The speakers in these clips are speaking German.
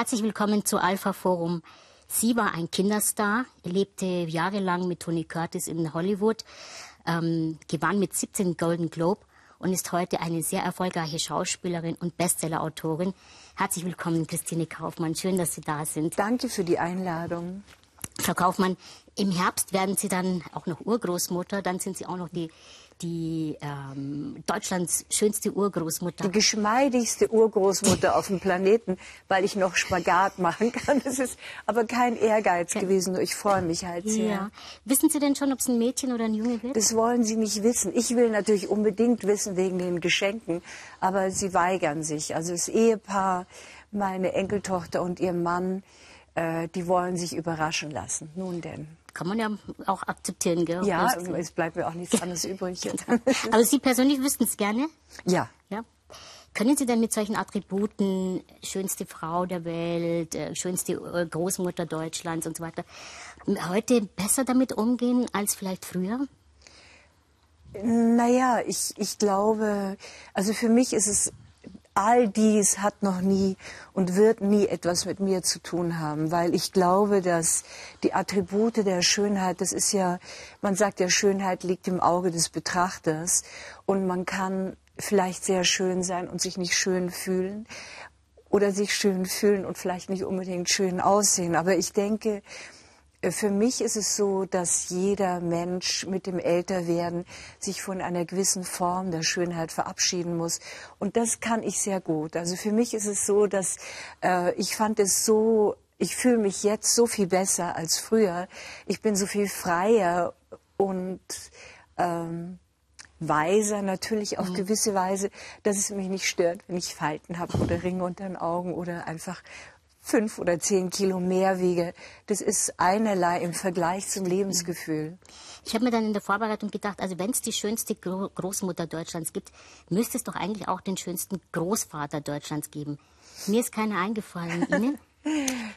Herzlich willkommen zu Alpha Forum. Sie war ein Kinderstar, lebte jahrelang mit Tony Curtis in Hollywood, ähm, gewann mit 17 Golden Globe und ist heute eine sehr erfolgreiche Schauspielerin und Bestsellerautorin. Herzlich willkommen, Christine Kaufmann. Schön, dass Sie da sind. Danke für die Einladung. Frau Kaufmann, im Herbst werden Sie dann auch noch Urgroßmutter, dann sind Sie auch noch die die ähm, Deutschlands schönste Urgroßmutter. Die geschmeidigste Urgroßmutter auf dem Planeten, weil ich noch Spagat machen kann. Das ist aber kein Ehrgeiz ja. gewesen. Ich freue mich halt sehr. Ja. Wissen Sie denn schon, ob es ein Mädchen oder ein Junge wird? Das wollen Sie nicht wissen. Ich will natürlich unbedingt wissen wegen den Geschenken, aber Sie weigern sich. Also das Ehepaar, meine Enkeltochter und ihr Mann, äh, die wollen sich überraschen lassen. Nun denn kann man ja auch akzeptieren, gell? Ja, es bleibt mir auch nichts anderes übrig. Aber Sie persönlich wüssten es gerne? Ja. ja. Können Sie denn mit solchen Attributen, schönste Frau der Welt, äh, schönste äh, Großmutter Deutschlands und so weiter, heute besser damit umgehen als vielleicht früher? Naja, ich, ich glaube, also für mich ist es all dies hat noch nie und wird nie etwas mit mir zu tun haben, weil ich glaube, dass die Attribute der Schönheit, das ist ja, man sagt ja, Schönheit liegt im Auge des Betrachters und man kann vielleicht sehr schön sein und sich nicht schön fühlen oder sich schön fühlen und vielleicht nicht unbedingt schön aussehen. Aber ich denke, für mich ist es so, dass jeder Mensch mit dem Älterwerden sich von einer gewissen Form der Schönheit verabschieden muss. Und das kann ich sehr gut. Also für mich ist es so, dass äh, ich fand es so, ich fühle mich jetzt so viel besser als früher. Ich bin so viel freier und ähm, weiser natürlich auf mhm. gewisse Weise, dass es mich nicht stört, wenn ich Falten habe oder Ringe unter den Augen oder einfach fünf oder zehn Kilo mehr wiege, das ist einerlei im Vergleich zum Lebensgefühl. Ich habe mir dann in der Vorbereitung gedacht, also wenn es die schönste Großmutter Deutschlands gibt, müsste es doch eigentlich auch den schönsten Großvater Deutschlands geben. Mir ist keiner eingefallen. Ihnen?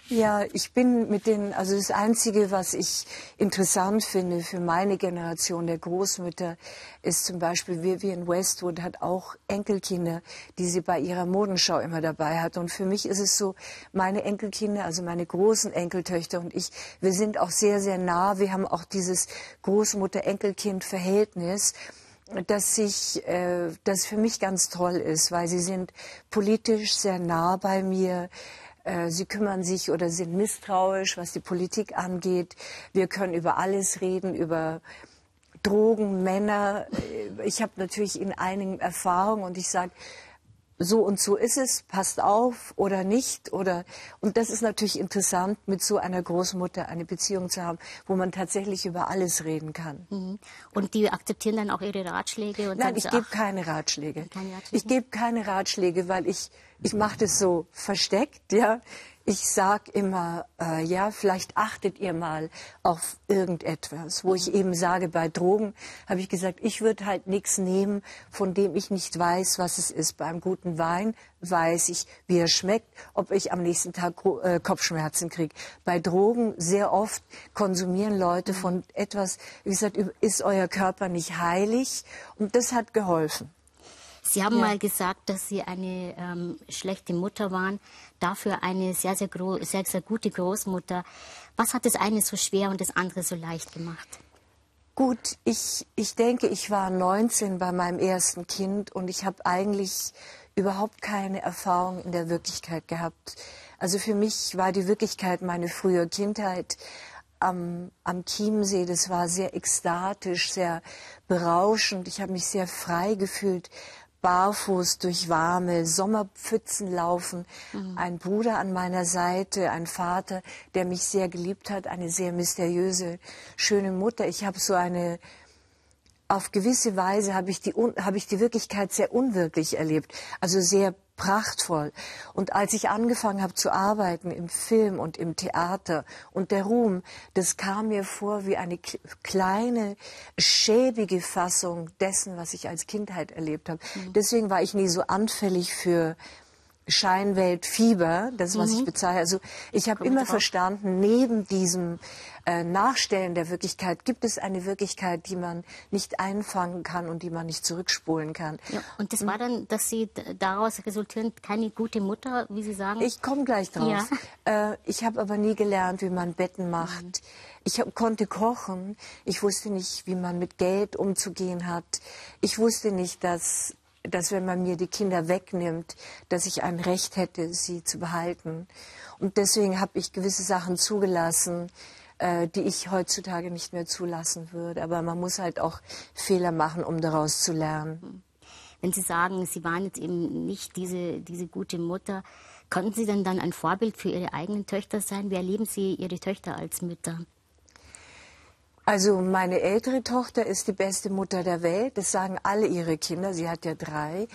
Ja, ich bin mit den, also das Einzige, was ich interessant finde für meine Generation der Großmütter, ist zum Beispiel Vivian Westwood hat auch Enkelkinder, die sie bei ihrer Modenschau immer dabei hat. Und für mich ist es so, meine Enkelkinder, also meine großen Enkeltöchter und ich, wir sind auch sehr, sehr nah. Wir haben auch dieses Großmutter-Enkelkind-Verhältnis dass sich, äh, das für mich ganz toll ist, weil sie sind politisch sehr nah bei mir. Äh, sie kümmern sich oder sind misstrauisch, was die Politik angeht. Wir können über alles reden, über Drogen, Männer. Äh, ich habe natürlich in einigen Erfahrung und ich sage, so und so ist es, passt auf oder nicht oder und das ist natürlich interessant, mit so einer Großmutter eine Beziehung zu haben, wo man tatsächlich über alles reden kann. Mhm. Und die akzeptieren dann auch ihre Ratschläge? Und Nein, ich gebe keine Ratschläge. Keine Ratschläge. Ich gebe keine Ratschläge, weil ich ich mache das so versteckt, ja. Ich sag immer, äh, ja, vielleicht achtet ihr mal auf irgendetwas, wo ich eben sage, bei Drogen habe ich gesagt, ich würde halt nichts nehmen, von dem ich nicht weiß, was es ist. Beim guten Wein weiß ich, wie er schmeckt, ob ich am nächsten Tag äh, Kopfschmerzen kriege. Bei Drogen sehr oft konsumieren Leute von etwas, wie gesagt, ist euer Körper nicht heilig und das hat geholfen. Sie haben ja. mal gesagt, dass Sie eine ähm, schlechte Mutter waren, dafür eine sehr, sehr, sehr, sehr gute Großmutter. Was hat das eine so schwer und das andere so leicht gemacht? Gut, ich, ich denke, ich war 19 bei meinem ersten Kind und ich habe eigentlich überhaupt keine Erfahrung in der Wirklichkeit gehabt. Also für mich war die Wirklichkeit meine frühe Kindheit am, am Chiemsee. Das war sehr ekstatisch, sehr berauschend. Ich habe mich sehr frei gefühlt barfuß durch warme Sommerpfützen laufen. Mhm. Ein Bruder an meiner Seite, ein Vater, der mich sehr geliebt hat, eine sehr mysteriöse, schöne Mutter. Ich habe so eine auf gewisse Weise habe ich die habe ich die Wirklichkeit sehr unwirklich erlebt, also sehr prachtvoll. Und als ich angefangen habe zu arbeiten im Film und im Theater und der Ruhm, das kam mir vor wie eine kleine, schäbige Fassung dessen, was ich als Kindheit erlebt habe. Mhm. Deswegen war ich nie so anfällig für Scheinweltfieber, das was mhm. ich bezeichne. Also ich habe immer verstanden, neben diesem äh, Nachstellen der Wirklichkeit gibt es eine Wirklichkeit, die man nicht einfangen kann und die man nicht zurückspulen kann. Ja, und das war dann, dass Sie daraus resultierend keine gute Mutter, wie Sie sagen? Ich komme gleich drauf. Ja. Äh, ich habe aber nie gelernt, wie man Betten macht. Mhm. Ich hab, konnte kochen. Ich wusste nicht, wie man mit Geld umzugehen hat. Ich wusste nicht, dass dass wenn man mir die Kinder wegnimmt, dass ich ein Recht hätte, sie zu behalten. Und deswegen habe ich gewisse Sachen zugelassen, äh, die ich heutzutage nicht mehr zulassen würde. Aber man muss halt auch Fehler machen, um daraus zu lernen. Wenn Sie sagen, Sie waren jetzt eben nicht diese, diese gute Mutter, konnten Sie denn dann ein Vorbild für Ihre eigenen Töchter sein? Wie erleben Sie Ihre Töchter als Mütter? Also meine ältere Tochter ist die beste Mutter der Welt. Das sagen alle ihre Kinder. Sie hat ja drei.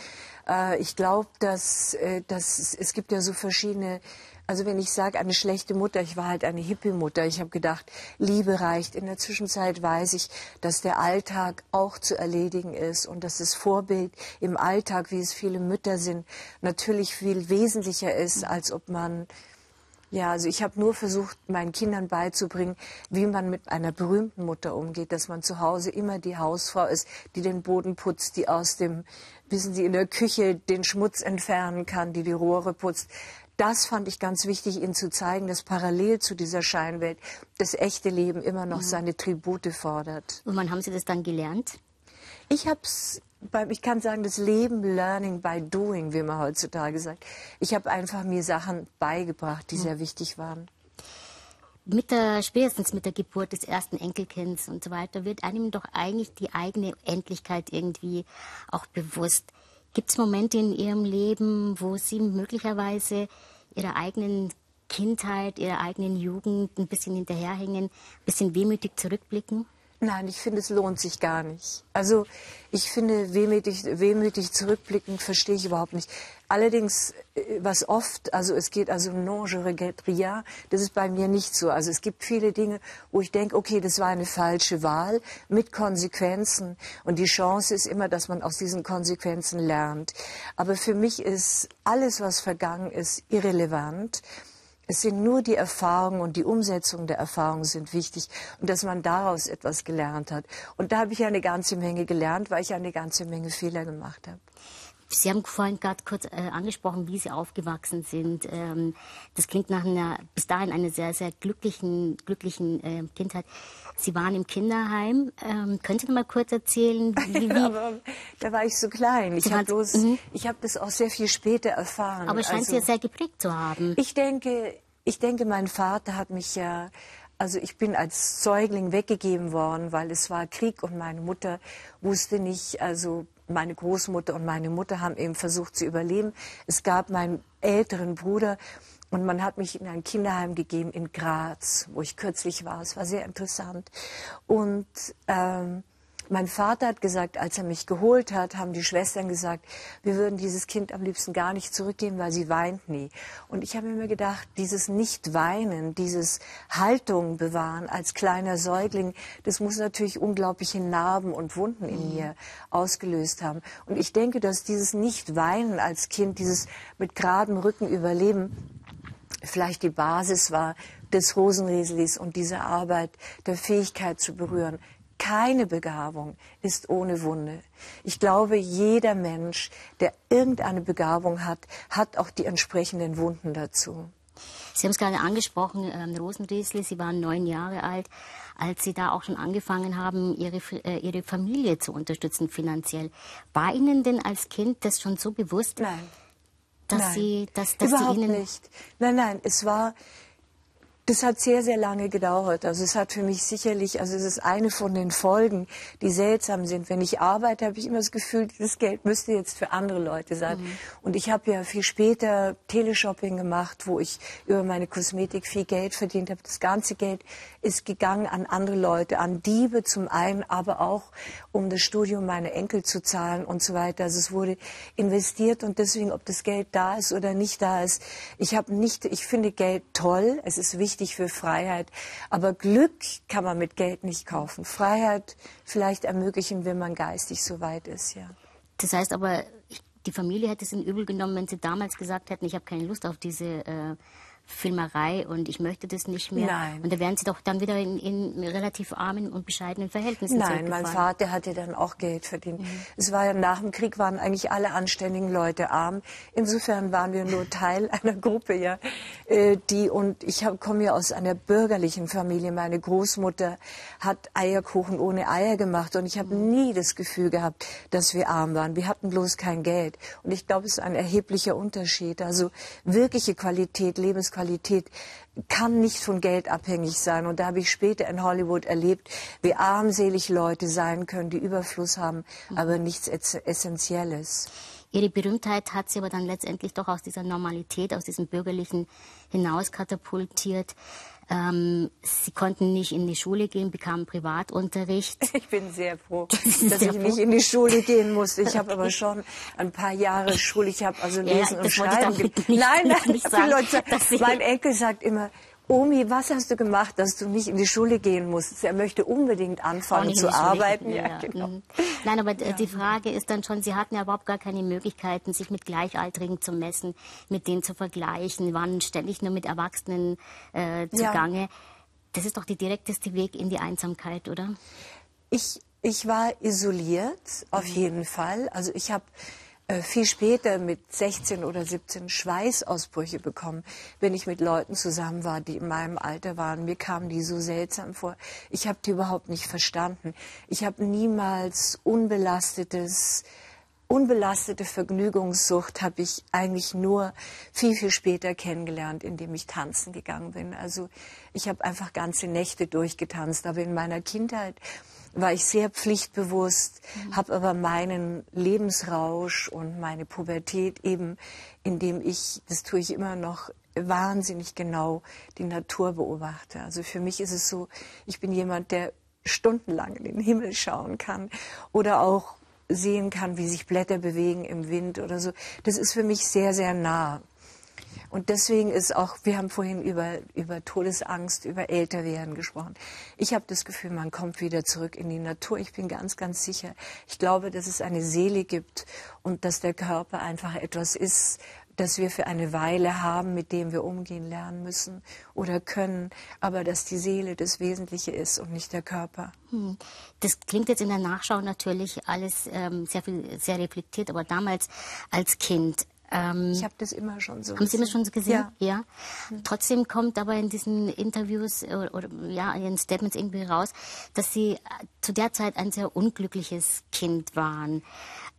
Äh, ich glaube, dass, äh, dass es gibt ja so verschiedene. Also wenn ich sage eine schlechte Mutter, ich war halt eine Hippie-Mutter. Ich habe gedacht, Liebe reicht. In der Zwischenzeit weiß ich, dass der Alltag auch zu erledigen ist und dass das Vorbild im Alltag, wie es viele Mütter sind, natürlich viel wesentlicher ist, als ob man ja, also ich habe nur versucht, meinen Kindern beizubringen, wie man mit einer berühmten Mutter umgeht, dass man zu Hause immer die Hausfrau ist, die den Boden putzt, die aus dem, wissen Sie, in der Küche den Schmutz entfernen kann, die die Rohre putzt. Das fand ich ganz wichtig, Ihnen zu zeigen, dass parallel zu dieser Scheinwelt das echte Leben immer noch mhm. seine Tribute fordert. Und wann haben Sie das dann gelernt? Ich habe es ich kann sagen, das Leben Learning by Doing, wie man heutzutage sagt. Ich habe einfach mir Sachen beigebracht, die mhm. sehr wichtig waren. Mit der, spätestens mit der Geburt des ersten Enkelkinds und so weiter wird einem doch eigentlich die eigene Endlichkeit irgendwie auch bewusst. Gibt es Momente in Ihrem Leben, wo Sie möglicherweise Ihrer eigenen Kindheit, Ihrer eigenen Jugend ein bisschen hinterherhängen, ein bisschen wehmütig zurückblicken? Nein, ich finde, es lohnt sich gar nicht. Also ich finde, wehmütig, wehmütig zurückblicken verstehe ich überhaupt nicht. Allerdings, äh, was oft, also es geht also non, je regrette rien, das ist bei mir nicht so. Also es gibt viele Dinge, wo ich denke, okay, das war eine falsche Wahl mit Konsequenzen. Und die Chance ist immer, dass man aus diesen Konsequenzen lernt. Aber für mich ist alles, was vergangen ist, irrelevant. Es sind nur die Erfahrungen und die Umsetzung der Erfahrungen sind wichtig und dass man daraus etwas gelernt hat. Und da habe ich eine ganze Menge gelernt, weil ich eine ganze Menge Fehler gemacht habe. Sie haben vorhin gerade kurz äh, angesprochen, wie Sie aufgewachsen sind. Ähm, das klingt nach einer, bis dahin einer sehr, sehr glücklichen, glücklichen äh, Kindheit. Sie waren im Kinderheim. Ähm, können Sie noch mal kurz erzählen, wie, wie Aber da war ich so klein. Ich habe bloß, mhm. ich habe das auch sehr viel später erfahren. Aber es scheint also, Sie ja sehr geprägt zu haben. Ich denke, ich denke, mein Vater hat mich ja also ich bin als Säugling weggegeben worden, weil es war Krieg und meine Mutter wusste nicht, also meine Großmutter und meine Mutter haben eben versucht zu überleben. Es gab meinen älteren Bruder und man hat mich in ein Kinderheim gegeben in Graz, wo ich kürzlich war. Es war sehr interessant. Und ähm, mein Vater hat gesagt, als er mich geholt hat, haben die Schwestern gesagt, wir würden dieses Kind am liebsten gar nicht zurückgeben, weil sie weint nie. Und ich habe mir gedacht, dieses Nicht-Weinen, dieses Haltung bewahren als kleiner Säugling, das muss natürlich unglaubliche Narben und Wunden in mir ausgelöst haben. Und ich denke, dass dieses Nicht-Weinen als Kind, dieses mit geradem Rücken überleben, vielleicht die Basis war des Rosenrieslis und dieser Arbeit der Fähigkeit zu berühren. Keine Begabung ist ohne Wunde. Ich glaube, jeder Mensch, der irgendeine Begabung hat, hat auch die entsprechenden Wunden dazu. Sie haben es gerade angesprochen, ähm, Rosenriesli, Sie waren neun Jahre alt, als Sie da auch schon angefangen haben, Ihre, äh, Ihre Familie zu unterstützen finanziell. War Ihnen denn als Kind das schon so bewusst? Nein. Dass nein, Sie, dass, dass überhaupt Sie Ihnen nicht. Nein, nein, es war, das hat sehr, sehr lange gedauert. Also es hat für mich sicherlich, also es ist eine von den Folgen, die seltsam sind. Wenn ich arbeite, habe ich immer das Gefühl, dieses Geld müsste jetzt für andere Leute sein. Mhm. Und ich habe ja viel später Teleshopping gemacht, wo ich über meine Kosmetik viel Geld verdient habe. Das ganze Geld ist gegangen an andere Leute, an Diebe zum einen, aber auch um das Studium meiner Enkel zu zahlen und so weiter. Also es wurde investiert und deswegen, ob das Geld da ist oder nicht da ist, ich habe nicht, ich finde Geld toll, es ist wichtig für Freiheit, aber Glück kann man mit Geld nicht kaufen. Freiheit vielleicht ermöglichen, wenn man geistig so weit ist, ja. Das heißt aber, die Familie hätte es in übel genommen, wenn sie damals gesagt hätten, ich habe keine Lust auf diese äh, Filmerei und ich möchte das nicht mehr. Nein. Und da wären sie doch dann wieder in, in relativ armen und bescheidenen Verhältnissen Nein, mein Vater hatte dann auch Geld verdient. Mhm. Es war ja nach dem Krieg waren eigentlich alle anständigen Leute arm. Insofern waren wir nur Teil einer Gruppe, ja, äh, die und ich komme ja aus einer bürgerlichen Familie. Meine Großmutter hat Eierkuchen ohne Eier gemacht und ich habe mhm. nie das Gefühl gehabt, dass wir arm waren. Wir hatten bloß kein Geld und ich glaube, es ist ein erheblicher Unterschied. Also wirkliche Qualität, Lebensqualität Qualität kann nicht von Geld abhängig sein. Und da habe ich später in Hollywood erlebt, wie armselig Leute sein können, die Überfluss haben, aber nichts Essentielles. Ihre Berühmtheit hat sie aber dann letztendlich doch aus dieser Normalität, aus diesem Bürgerlichen hinaus katapultiert. Ähm, sie konnten nicht in die Schule gehen, bekamen Privatunterricht. Ich bin sehr froh, dass ich froh. nicht in die Schule gehen musste. Ich habe aber schon ein paar Jahre Schule. Ich habe also Lesen ja, und Schreiben. Nicht, nein, nein, nicht sagen, Leute, mein Enkel sagt immer, Omi, was hast du gemacht, dass du nicht in die Schule gehen musst? Er möchte unbedingt anfangen zu arbeiten. Ja, ja, genau. Mhm. Nein, aber ja. die Frage ist dann schon, Sie hatten ja überhaupt gar keine Möglichkeiten, sich mit Gleichaltrigen zu messen, mit denen zu vergleichen, waren ständig nur mit Erwachsenen äh, zugange. Das ist doch der direkteste Weg in die Einsamkeit, oder? Ich, ich war isoliert, auf mhm. jeden Fall. Also ich habe äh, viel später mit 16 oder 17 Schweißausbrüche bekommen, wenn ich mit Leuten zusammen war, die in meinem Alter waren. Mir kamen die so seltsam vor. Ich habe die überhaupt nicht verstanden. Ich habe niemals unbelastetes unbelastete Vergnügungssucht habe ich eigentlich nur viel, viel später kennengelernt, indem ich tanzen gegangen bin. Also ich habe einfach ganze Nächte durchgetanzt. Aber in meiner Kindheit war ich sehr pflichtbewusst, mhm. habe aber meinen Lebensrausch und meine Pubertät eben, indem ich, das tue ich immer noch, wahnsinnig genau die Natur beobachte. Also für mich ist es so, ich bin jemand, der stundenlang in den Himmel schauen kann oder auch sehen kann, wie sich Blätter bewegen im Wind oder so. Das ist für mich sehr, sehr nah. Und deswegen ist auch, wir haben vorhin über, über Todesangst, über Älterwerden gesprochen. Ich habe das Gefühl, man kommt wieder zurück in die Natur. Ich bin ganz, ganz sicher. Ich glaube, dass es eine Seele gibt und dass der Körper einfach etwas ist, das wir für eine Weile haben, mit dem wir umgehen lernen müssen oder können, aber dass die Seele das Wesentliche ist und nicht der Körper. Hm. Das klingt jetzt in der Nachschau natürlich alles ähm, sehr viel, sehr reflektiert, aber damals als Kind ähm, ich habe das immer schon so. Haben Sie das schon so gesehen? Ja. ja. Mhm. Trotzdem kommt aber in diesen Interviews oder, oder ja in den Statements irgendwie raus, dass Sie äh, zu der Zeit ein sehr unglückliches Kind waren.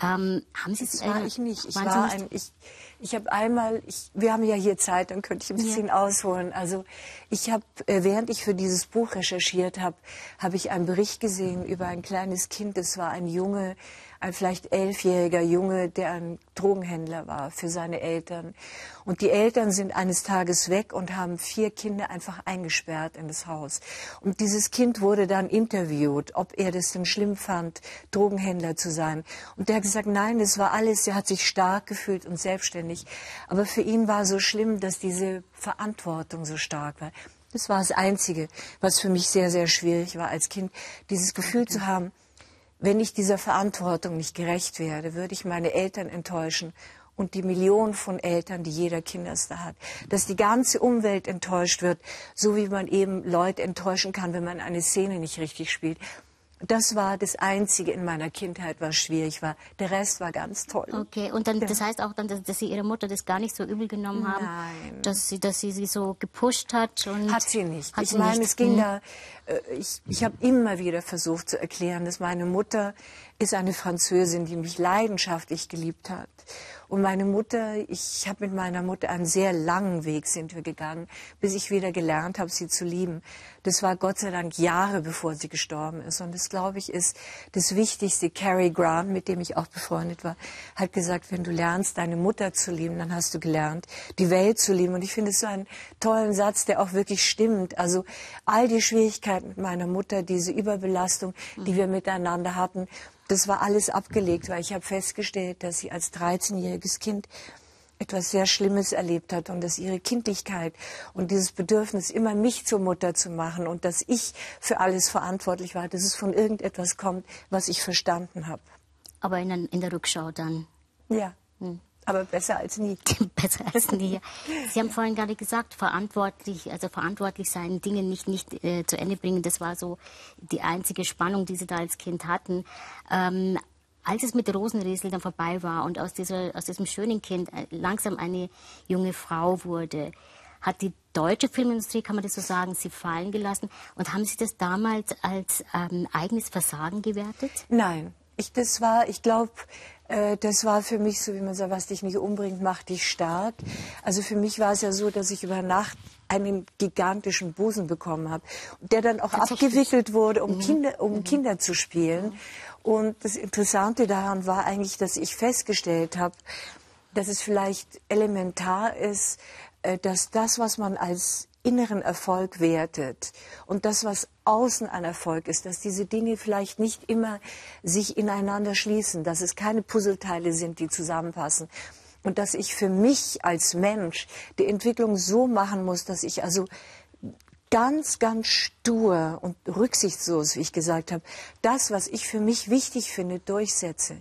Ähm, haben Sie das war äh, ich nicht. Ich war ein ich ich habe einmal ich, wir haben ja hier Zeit, dann könnte ich ein bisschen ja. ausholen. Also ich habe äh, während ich für dieses Buch recherchiert habe, habe ich einen Bericht gesehen über ein kleines Kind. Das war ein Junge ein vielleicht elfjähriger Junge, der ein Drogenhändler war für seine Eltern. Und die Eltern sind eines Tages weg und haben vier Kinder einfach eingesperrt in das Haus. Und dieses Kind wurde dann interviewt, ob er das denn schlimm fand, Drogenhändler zu sein. Und der hat gesagt, nein, es war alles, er hat sich stark gefühlt und selbstständig. Aber für ihn war so schlimm, dass diese Verantwortung so stark war. Das war das Einzige, was für mich sehr, sehr schwierig war als Kind, dieses Gefühl zu haben, wenn ich dieser Verantwortung nicht gerecht werde, würde ich meine Eltern enttäuschen und die Millionen von Eltern, die jeder Kinderstar hat, dass die ganze Umwelt enttäuscht wird, so wie man eben Leute enttäuschen kann, wenn man eine Szene nicht richtig spielt. Das war das Einzige in meiner Kindheit, was schwierig war. Der Rest war ganz toll. Okay, und dann, das heißt auch dann, dass, dass Sie Ihre Mutter das gar nicht so übel genommen haben? Nein. Dass sie, dass sie sie so gepusht hat? Und hat sie nicht. Hat ich meine, es ging hm. da, äh, ich, ich habe immer wieder versucht zu erklären, dass meine Mutter ist eine Französin, die mich leidenschaftlich geliebt hat. Und meine Mutter, ich habe mit meiner Mutter einen sehr langen Weg sind wir gegangen, bis ich wieder gelernt habe, sie zu lieben. Das war Gott sei Dank Jahre bevor sie gestorben ist. Und das, glaube ich, ist das Wichtigste. Cary Grant, mit dem ich auch befreundet war, hat gesagt, wenn du lernst, deine Mutter zu lieben, dann hast du gelernt, die Welt zu lieben. Und ich finde es so einen tollen Satz, der auch wirklich stimmt. Also all die Schwierigkeiten mit meiner Mutter, diese Überbelastung, die wir miteinander hatten, das war alles abgelegt, weil ich habe festgestellt, dass sie als 13-jähriges Kind etwas sehr Schlimmes erlebt hat und dass ihre Kindlichkeit und dieses Bedürfnis, immer mich zur Mutter zu machen und dass ich für alles verantwortlich war, dass es von irgendetwas kommt, was ich verstanden habe. Aber in, in der Rückschau dann? Ja. Hm. Aber besser als nie. besser als nie. Sie haben vorhin gerade gesagt, verantwortlich, also verantwortlich sein, Dinge nicht, nicht äh, zu Ende bringen. Das war so die einzige Spannung, die Sie da als Kind hatten. Ähm, als es mit Rosenriesel dann vorbei war und aus, dieser, aus diesem schönen Kind äh, langsam eine junge Frau wurde, hat die deutsche Filmindustrie, kann man das so sagen, sie fallen gelassen. Und haben Sie das damals als ähm, eigenes Versagen gewertet? Nein. Ich, das war, ich glaube, äh, das war für mich so, wie man sagt, was dich nicht umbringt, macht dich stark. Also für mich war es ja so, dass ich über Nacht einen gigantischen Busen bekommen habe, der dann auch abgewickelt wurde, um, mhm. Kinder, um mhm. Kinder zu spielen. Und das Interessante daran war eigentlich, dass ich festgestellt habe, dass es vielleicht elementar ist, äh, dass das, was man als inneren Erfolg wertet. Und das, was außen ein Erfolg ist, dass diese Dinge vielleicht nicht immer sich ineinander schließen, dass es keine Puzzleteile sind, die zusammenpassen. Und dass ich für mich als Mensch die Entwicklung so machen muss, dass ich also ganz, ganz stur und rücksichtslos, wie ich gesagt habe, das, was ich für mich wichtig finde, durchsetze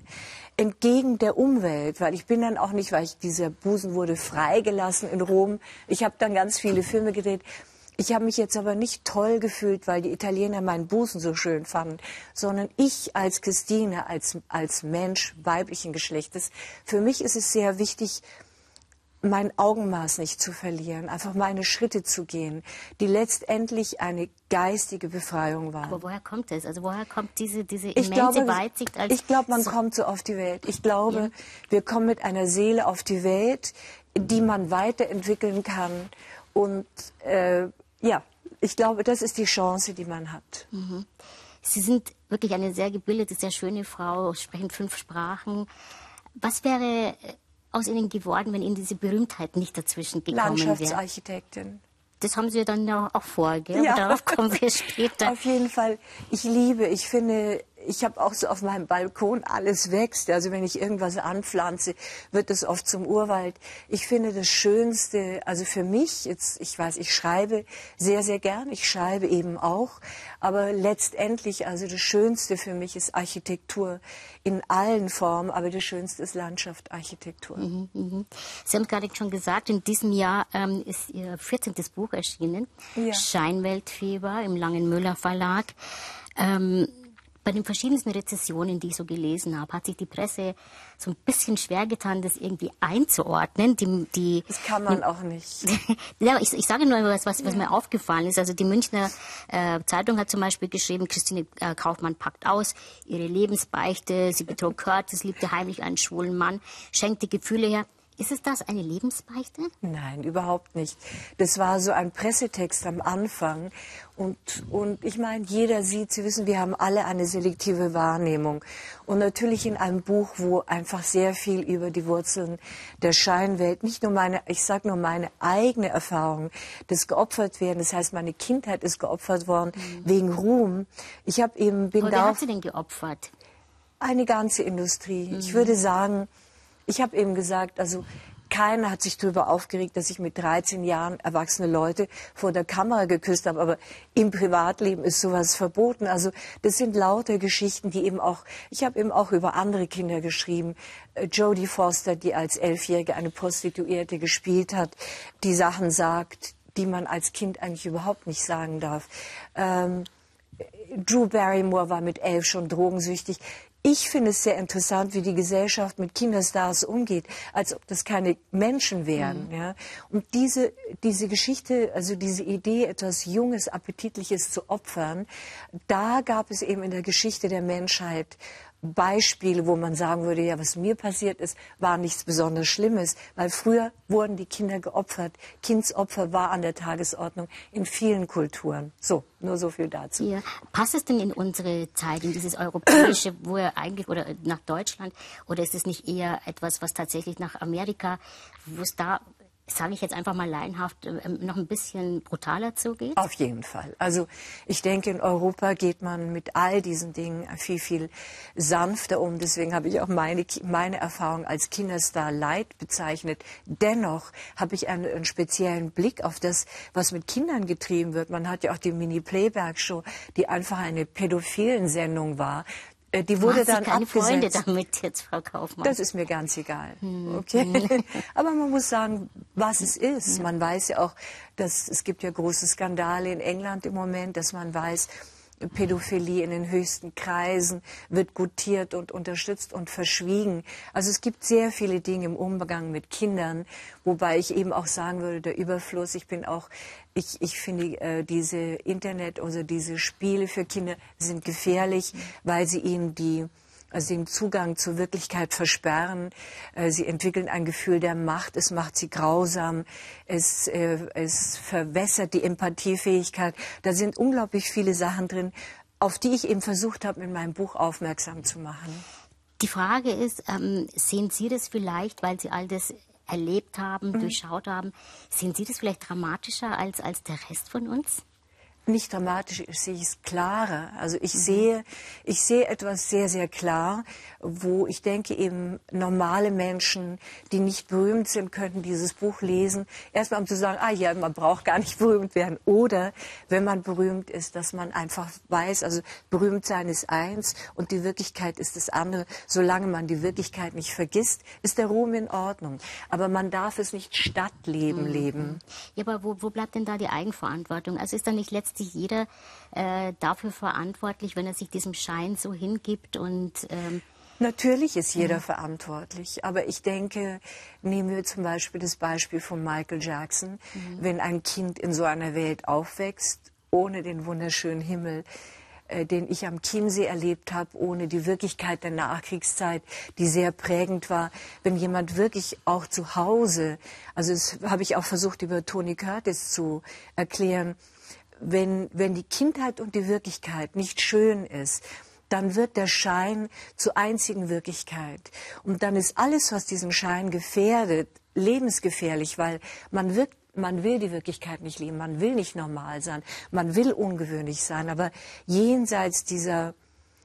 entgegen der Umwelt, weil ich bin dann auch nicht, weil ich dieser Busen wurde freigelassen in Rom. Ich habe dann ganz viele Filme gedreht. Ich habe mich jetzt aber nicht toll gefühlt, weil die Italiener meinen Busen so schön fanden, sondern ich als Christine, als, als Mensch weiblichen Geschlechtes, für mich ist es sehr wichtig, mein Augenmaß nicht zu verlieren, einfach meine Schritte zu gehen, die letztendlich eine geistige Befreiung waren. Aber woher kommt es? Also woher kommt diese, diese immense ich glaube, Weitsicht? Als ich glaube, man so kommt so auf die Welt. Ich glaube, ja. wir kommen mit einer Seele auf die Welt, die man weiterentwickeln kann. Und äh, ja, ich glaube, das ist die Chance, die man hat. Mhm. Sie sind wirklich eine sehr gebildete, sehr schöne Frau, sprechen fünf Sprachen. Was wäre aus Ihnen geworden, wenn Ihnen diese Berühmtheit nicht dazwischen gekommen wäre? Landschaftsarchitektin. Das haben Sie dann auch vor, gell? Ja. darauf kommen wir später. Auf jeden Fall. Ich liebe, ich finde, ich habe auch so auf meinem Balkon alles wächst. Also wenn ich irgendwas anpflanze, wird es oft zum Urwald. Ich finde das Schönste, also für mich, jetzt, ich weiß, ich schreibe sehr, sehr gern. Ich schreibe eben auch. Aber letztendlich, also das Schönste für mich ist Architektur in allen Formen. Aber das Schönste ist Landschaftarchitektur. Mhm, mh. Sie haben gerade schon gesagt, in diesem Jahr ähm, ist Ihr 14. Buch erschienen. Ja. Scheinweltfieber im Langen Müller Verlag. Ähm, bei den verschiedensten Rezessionen, die ich so gelesen habe, hat sich die Presse so ein bisschen schwer getan, das irgendwie einzuordnen. Die, die, das kann man auch nicht. ja, ich, ich sage nur was, was, was ja. mir aufgefallen ist. Also die Münchner äh, Zeitung hat zum Beispiel geschrieben, Christine äh, Kaufmann packt aus, ihre Lebensbeichte, sie betrog Curtis, liebte heimlich einen schwulen Mann, schenkte Gefühle her. Ist es das eine Lebensbeichte? Nein, überhaupt nicht. Das war so ein Pressetext am Anfang. Und, und ich meine, jeder sieht, Sie wissen, wir haben alle eine selektive Wahrnehmung. Und natürlich in einem Buch, wo einfach sehr viel über die Wurzeln der Scheinwelt, nicht nur meine, ich sage nur meine eigene Erfahrung des geopfert werden. Das heißt, meine Kindheit ist geopfert worden mhm. wegen Ruhm. Ich habe eben bin Aber wer hat sie denn geopfert? Eine ganze Industrie. Mhm. Ich würde sagen, ich habe eben gesagt, also keiner hat sich darüber aufgeregt, dass ich mit 13 Jahren erwachsene Leute vor der Kamera geküsst habe. Aber im Privatleben ist sowas verboten. Also das sind lauter Geschichten, die eben auch, ich habe eben auch über andere Kinder geschrieben. Äh, Jodie Foster, die als Elfjährige eine Prostituierte gespielt hat, die Sachen sagt, die man als Kind eigentlich überhaupt nicht sagen darf. Ähm, Drew Barrymore war mit elf schon drogensüchtig ich finde es sehr interessant, wie die Gesellschaft mit Kinderstars umgeht, als ob das keine Menschen wären. Mhm. Ja. Und diese, diese Geschichte, also diese Idee, etwas Junges, Appetitliches zu opfern, da gab es eben in der Geschichte der Menschheit Beispiele, wo man sagen würde, ja, was mir passiert ist, war nichts besonders Schlimmes, weil früher wurden die Kinder geopfert. Kindsopfer war an der Tagesordnung in vielen Kulturen. So, nur so viel dazu. Ja. Passt es denn in unsere Zeit, in dieses europäische, wo er eigentlich, oder nach Deutschland, oder ist es nicht eher etwas, was tatsächlich nach Amerika, wo es da sage ich jetzt einfach mal laienhaft, äh, noch ein bisschen brutaler zugeht? Auf jeden Fall. Also ich denke, in Europa geht man mit all diesen Dingen viel, viel sanfter um. Deswegen habe ich auch meine, meine Erfahrung als Kinderstar Light bezeichnet. Dennoch habe ich einen, einen speziellen Blick auf das, was mit Kindern getrieben wird. Man hat ja auch die Mini-Playback-Show, die einfach eine pädophilen Sendung war die wurde dann keine abgesetzt. Freunde damit jetzt, Frau Kaufmann. Das ist mir ganz egal. Okay. Aber man muss sagen, was es ist. Man weiß ja auch, dass es gibt ja große Skandale in England im Moment, dass man weiß, Pädophilie in den höchsten Kreisen wird gutiert und unterstützt und verschwiegen. Also es gibt sehr viele Dinge im Umgang mit Kindern, wobei ich eben auch sagen würde, der Überfluss, ich bin auch, ich, ich finde äh, diese Internet, also diese Spiele für Kinder sind gefährlich, weil sie ihnen die also den Zugang zur Wirklichkeit versperren. Äh, sie entwickeln ein Gefühl der Macht. Es macht sie grausam. Es, äh, es verwässert die Empathiefähigkeit. Da sind unglaublich viele Sachen drin, auf die ich eben versucht habe, in meinem Buch aufmerksam zu machen. Die Frage ist, ähm, sehen Sie das vielleicht, weil Sie all das erlebt haben, mhm. durchschaut haben, sehen Sie das vielleicht dramatischer als, als der Rest von uns? Nicht dramatisch, ich sehe es klarer. Also ich mhm. sehe, ich sehe etwas sehr, sehr klar, wo ich denke eben normale Menschen, die nicht berühmt sind, könnten dieses Buch lesen. Erstmal um zu sagen, ah ja, man braucht gar nicht berühmt werden. Oder wenn man berühmt ist, dass man einfach weiß, also berühmt sein ist eins und die Wirklichkeit ist das andere. Solange man die Wirklichkeit nicht vergisst, ist der Ruhm in Ordnung. Aber man darf es nicht Stadtleben mhm. leben. Ja, aber wo, wo bleibt denn da die Eigenverantwortung? Also ist da nicht letztlich letztlich jeder äh, dafür verantwortlich, wenn er sich diesem Schein so hingibt und ähm, Natürlich ist jeder ja. verantwortlich, aber ich denke, nehmen wir zum Beispiel das Beispiel von Michael Jackson, mhm. wenn ein Kind in so einer Welt aufwächst, ohne den wunderschönen Himmel, äh, den ich am Chiemsee erlebt habe, ohne die Wirklichkeit der Nachkriegszeit, die sehr prägend war. Wenn jemand wirklich auch zu Hause, also das habe ich auch versucht über Tony Curtis zu erklären, wenn, wenn die Kindheit und die Wirklichkeit nicht schön ist, dann wird der Schein zur einzigen Wirklichkeit. Und dann ist alles, was diesen Schein gefährdet, lebensgefährlich, weil man wirkt man will die Wirklichkeit nicht leben, man will nicht normal sein, man will ungewöhnlich sein, aber jenseits dieser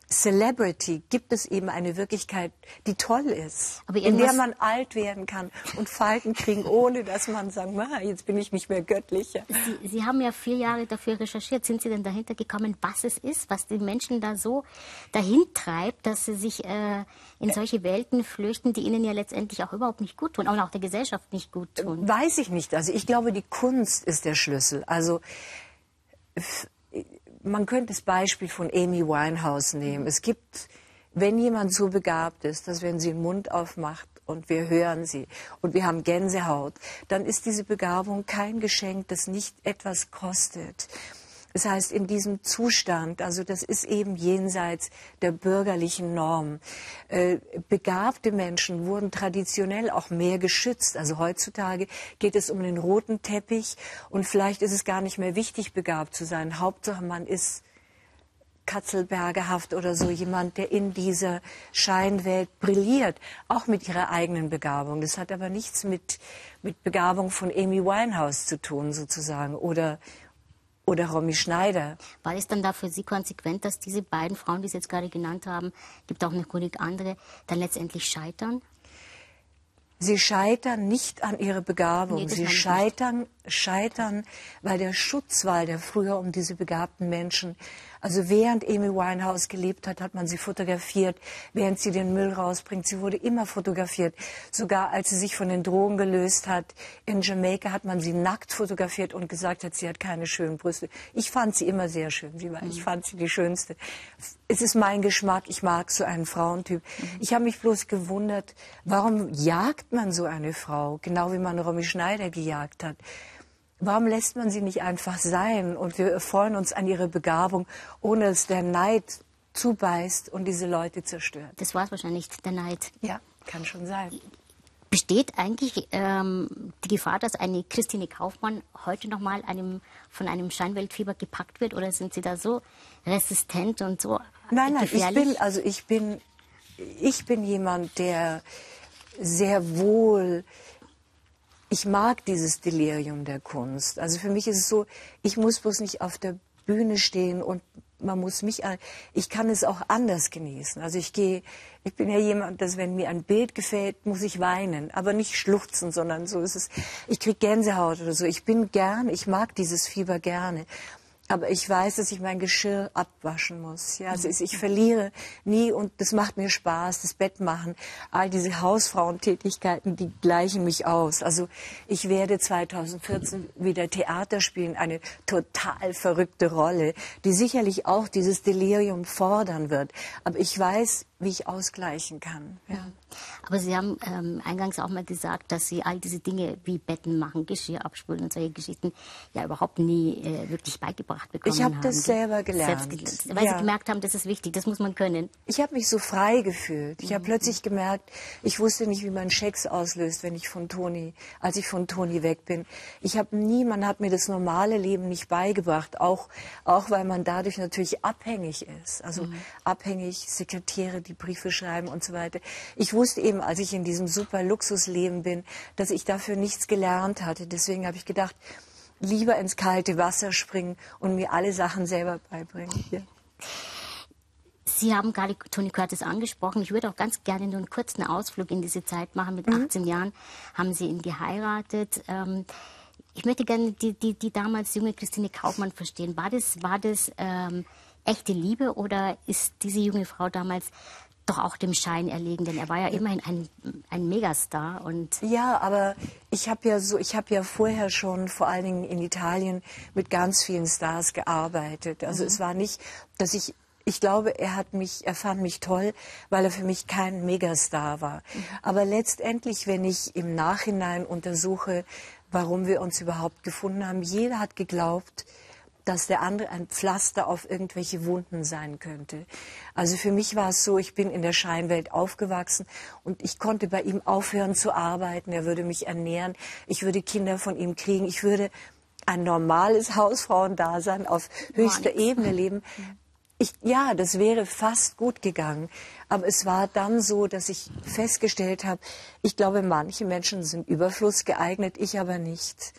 Celebrity gibt es eben eine Wirklichkeit, die toll ist, in der man alt werden kann und Falten kriegen, ohne dass man sagt, jetzt bin ich nicht mehr göttlicher. Sie, Sie, haben ja vier Jahre dafür recherchiert. Sind Sie denn dahinter gekommen, was es ist, was die Menschen da so dahin treibt, dass sie sich äh, in solche Welten flüchten, die ihnen ja letztendlich auch überhaupt nicht gut tun, und auch der Gesellschaft nicht gut tun? Weiß ich nicht. Also ich glaube, die Kunst ist der Schlüssel. Also man könnte das Beispiel von Amy Winehouse nehmen. Es gibt, wenn jemand so begabt ist, dass wenn sie den Mund aufmacht und wir hören sie und wir haben Gänsehaut, dann ist diese Begabung kein Geschenk, das nicht etwas kostet. Das heißt, in diesem Zustand, also das ist eben jenseits der bürgerlichen Norm. Äh, begabte Menschen wurden traditionell auch mehr geschützt. Also heutzutage geht es um den roten Teppich und vielleicht ist es gar nicht mehr wichtig, begabt zu sein. Hauptsache, man ist Katzelbergerhaft oder so jemand, der in dieser Scheinwelt brilliert, auch mit ihrer eigenen Begabung. Das hat aber nichts mit, mit Begabung von Amy Winehouse zu tun, sozusagen, oder oder Romy Schneider. War es dann da für Sie konsequent, dass diese beiden Frauen, die Sie jetzt gerade genannt haben, gibt auch noch genug andere, dann letztendlich scheitern? Sie scheitern nicht an ihrer Begabung. Nee, Sie scheitern, scheitern, weil der Schutzwall, der früher um diese begabten Menschen also während Amy Winehouse gelebt hat, hat man sie fotografiert. Während sie den Müll rausbringt, sie wurde immer fotografiert. Sogar als sie sich von den Drogen gelöst hat in Jamaika, hat man sie nackt fotografiert und gesagt hat, sie hat keine schönen Brüste. Ich fand sie immer sehr schön. Sie war, mhm. Ich fand sie die schönste. Es ist mein Geschmack. Ich mag so einen Frauentyp. Mhm. Ich habe mich bloß gewundert, warum jagt man so eine Frau? Genau wie man Romy Schneider gejagt hat. Warum lässt man sie nicht einfach sein? Und wir freuen uns an ihre Begabung, ohne dass der Neid zubeißt und diese Leute zerstört. Das war es wahrscheinlich, der Neid. Ja, kann schon sein. Besteht eigentlich ähm, die Gefahr, dass eine Christine Kaufmann heute nochmal einem, von einem Scheinweltfieber gepackt wird? Oder sind Sie da so resistent und so Nein, nein, gefährlich? ich bin, also ich bin, ich bin jemand, der sehr wohl ich mag dieses Delirium der Kunst. Also für mich ist es so, ich muss bloß nicht auf der Bühne stehen und man muss mich, ich kann es auch anders genießen. Also ich gehe, ich bin ja jemand, dass wenn mir ein Bild gefällt, muss ich weinen, aber nicht schluchzen, sondern so ist es, ich kriege Gänsehaut oder so. Ich bin gern, ich mag dieses Fieber gerne. Aber ich weiß, dass ich mein Geschirr abwaschen muss. Ja, also ich verliere nie und das macht mir Spaß, das Bett machen. All diese Hausfrauentätigkeiten, die gleichen mich aus. Also ich werde 2014 wieder Theater spielen, eine total verrückte Rolle, die sicherlich auch dieses Delirium fordern wird. Aber ich weiß, wie ich ausgleichen kann. Ja. Aber Sie haben ähm, eingangs auch mal gesagt, dass Sie all diese Dinge wie Betten machen, Geschirr abspülen und solche Geschichten ja überhaupt nie äh, wirklich beigebracht bekommen ich hab haben. Ich habe das selber gelernt. Selbst weil ja. Sie gemerkt haben, das ist wichtig, das muss man können. Ich habe mich so frei gefühlt. Ich mhm. habe plötzlich gemerkt, ich wusste nicht, wie man Schecks auslöst, wenn ich von Toni, als ich von Toni weg bin. Ich habe nie, man hat mir das normale Leben nicht beigebracht, auch, auch weil man dadurch natürlich abhängig ist. Also mhm. abhängig, Sekretäre, die Briefe schreiben und so weiter. Ich wusste eben, als ich in diesem super Luxusleben bin, dass ich dafür nichts gelernt hatte. Deswegen habe ich gedacht, lieber ins kalte Wasser springen und mir alle Sachen selber beibringen. Ja. Sie haben gerade Tony Curtis angesprochen. Ich würde auch ganz gerne nur einen kurzen Ausflug in diese Zeit machen. Mit mhm. 18 Jahren haben Sie ihn geheiratet. Ähm, ich möchte gerne die, die, die damals junge Christine Kaufmann verstehen. War das, war das ähm, echte Liebe oder ist diese junge Frau damals doch auch dem Schein erlegen, denn er war ja immerhin ein, ein Megastar und ja, aber ich habe ja so, ich habe ja vorher schon vor allen Dingen in Italien mit ganz vielen Stars gearbeitet. Also mhm. es war nicht, dass ich ich glaube, er hat mich, er fand mich toll, weil er für mich kein Megastar war. Mhm. Aber letztendlich, wenn ich im Nachhinein untersuche, warum wir uns überhaupt gefunden haben, jeder hat geglaubt, dass der andere ein Pflaster auf irgendwelche Wunden sein könnte. Also für mich war es so, ich bin in der Scheinwelt aufgewachsen und ich konnte bei ihm aufhören zu arbeiten. Er würde mich ernähren, ich würde Kinder von ihm kriegen, ich würde ein normales Hausfrauendasein auf höchster Ebene leben. Ich, ja, das wäre fast gut gegangen. Aber es war dann so, dass ich festgestellt habe, ich glaube, manche Menschen sind Überfluss geeignet, ich aber nicht.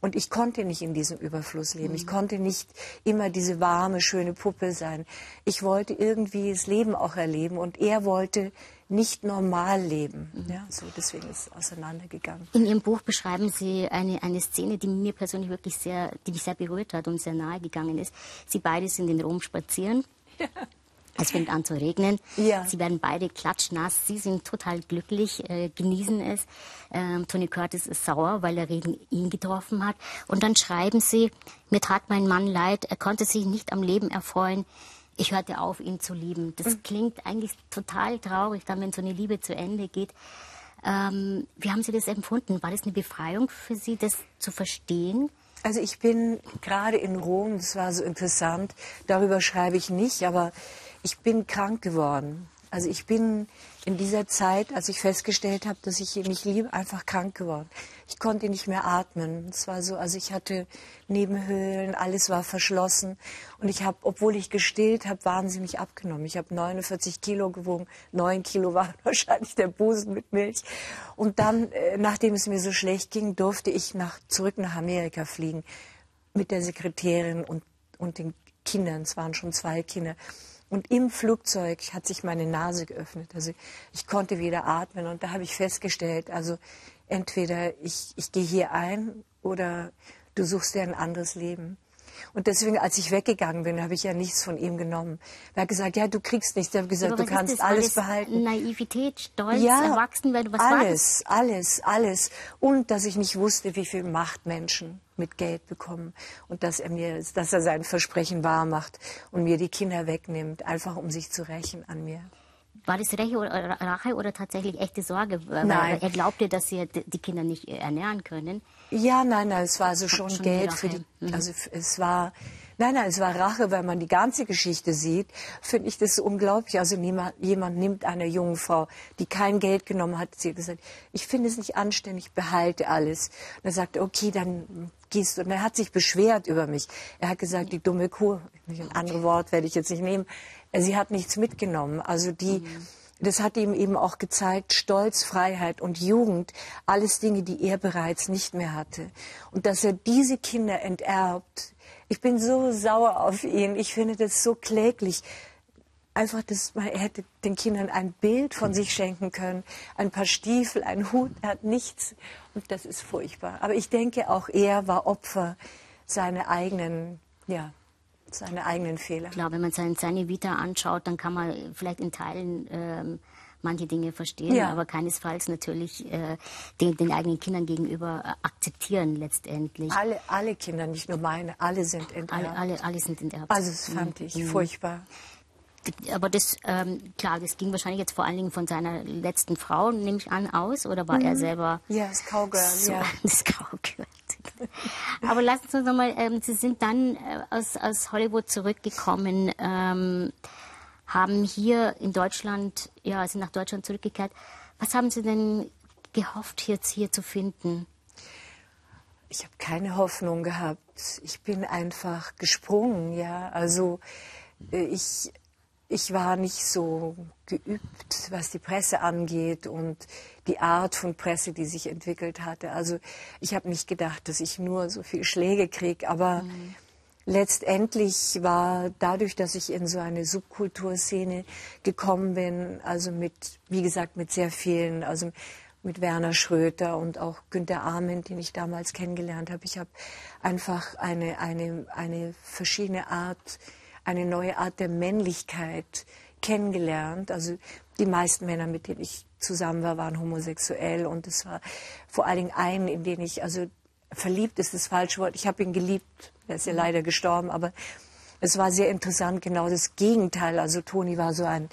Und ich konnte nicht in diesem Überfluss leben. Ich mhm. konnte nicht immer diese warme, schöne Puppe sein. Ich wollte irgendwie das Leben auch erleben und er wollte nicht normal leben. Mhm. Ja, so deswegen ist es auseinandergegangen. In Ihrem Buch beschreiben Sie eine, eine Szene, die mir persönlich wirklich sehr, die mich sehr berührt hat und sehr nahe gegangen ist. Sie beide sind in Rom spazieren. Ja. Es fängt an zu regnen. Ja. Sie werden beide klatschnass. Sie sind total glücklich, äh, genießen es. Ähm, Tony Curtis ist sauer, weil der Regen ihn getroffen hat. Und dann schreiben sie, mir tat mein Mann leid, er konnte sich nicht am Leben erfreuen. Ich hörte auf, ihn zu lieben. Das mhm. klingt eigentlich total traurig, dann wenn so eine Liebe zu Ende geht. Ähm, wie haben Sie das empfunden? War das eine Befreiung für Sie, das zu verstehen? Also ich bin gerade in Rom, das war so interessant, darüber schreibe ich nicht, aber ich bin krank geworden. Also ich bin in dieser Zeit, als ich festgestellt habe, dass ich nicht liebe, einfach krank geworden. Ich konnte nicht mehr atmen. Es war so, also ich hatte Nebenhöhlen, alles war verschlossen. Und ich habe, obwohl ich gestillt habe, wahnsinnig abgenommen. Ich habe 49 Kilo gewogen, 9 Kilo war wahrscheinlich der Busen mit Milch. Und dann, äh, nachdem es mir so schlecht ging, durfte ich nach, zurück nach Amerika fliegen mit der Sekretärin und, und den Kindern. Es waren schon zwei Kinder. Und im Flugzeug hat sich meine Nase geöffnet. Also ich konnte wieder atmen. Und da habe ich festgestellt, also entweder ich, ich gehe hier ein oder du suchst dir ein anderes Leben. Und deswegen, als ich weggegangen bin, habe ich ja nichts von ihm genommen. Er hat gesagt, ja, du kriegst nichts. Er hat gesagt, du kannst alles behalten. Naivität, Stolz, ja, erwachsen werden. Was alles, alles, alles. Und dass ich nicht wusste, wie viel Macht Menschen mit Geld bekommen und dass er mir, dass er sein Versprechen wahr macht und mir die Kinder wegnimmt, einfach um sich zu rächen an mir. War das Rache oder, tatsächlich echte Sorge? Nein. er glaubte, dass sie die Kinder nicht ernähren können. Ja, nein, nein, es war also schon, schon Geld für die, mhm. also es war, nein, nein, es war Rache, weil man die ganze Geschichte sieht, finde ich das unglaublich. Also jemand, jemand nimmt eine junge Frau, die kein Geld genommen hat, sie hat gesagt, ich finde es nicht anständig, behalte alles. Und er sagte, okay, dann gehst du. Und er hat sich beschwert über mich. Er hat gesagt, die dumme Kuh, ein anderes Wort werde ich jetzt nicht nehmen, sie hat nichts mitgenommen. Also die, mhm das hat ihm eben auch gezeigt, Stolz, Freiheit und Jugend, alles Dinge, die er bereits nicht mehr hatte. Und dass er diese Kinder enterbt. Ich bin so sauer auf ihn. Ich finde das so kläglich. Einfach, dass man, er hätte den Kindern ein Bild von sich schenken können, ein paar Stiefel, ein Hut, er hat nichts. Und das ist furchtbar. Aber ich denke, auch er war Opfer seiner eigenen, ja, seine eigenen Fehler. Klar, wenn man seine, seine Vita anschaut, dann kann man vielleicht in Teilen ähm, manche Dinge verstehen, ja. aber keinesfalls natürlich äh, den, den, eigenen Kindern gegenüber äh, akzeptieren letztendlich. Alle, alle Kinder, nicht nur meine, alle sind enterbt. Alle, alle, alle sind enterbt. Also das fand mhm. ich mhm. furchtbar. Aber das, ähm, klar, das ging wahrscheinlich jetzt vor allen Dingen von seiner letzten Frau, nehme ich an, aus, oder war mhm. er selber? Ja, das Cowgirl, so, ja. Das Cowgirl. Aber lassen Sie uns nochmal, ähm, Sie sind dann äh, aus, aus Hollywood zurückgekommen. Ähm, haben hier in Deutschland, ja, sind nach Deutschland zurückgekehrt. Was haben Sie denn gehofft, jetzt hier zu finden? Ich habe keine Hoffnung gehabt. Ich bin einfach gesprungen, ja. Also äh, ich, ich war nicht so geübt, was die Presse angeht und die Art von Presse, die sich entwickelt hatte. Also ich habe nicht gedacht, dass ich nur so viel Schläge kriege, aber mhm letztendlich war dadurch, dass ich in so eine Subkulturszene gekommen bin, also mit, wie gesagt, mit sehr vielen, also mit Werner Schröter und auch Günter Arment, den ich damals kennengelernt habe. Ich habe einfach eine, eine, eine verschiedene Art, eine neue Art der Männlichkeit kennengelernt. Also die meisten Männer, mit denen ich zusammen war, waren homosexuell und es war vor allen Dingen einen, in den ich, also verliebt ist das falsche Wort, ich habe ihn geliebt er ist ja leider gestorben, aber es war sehr interessant, genau das Gegenteil. Also Toni war so ein,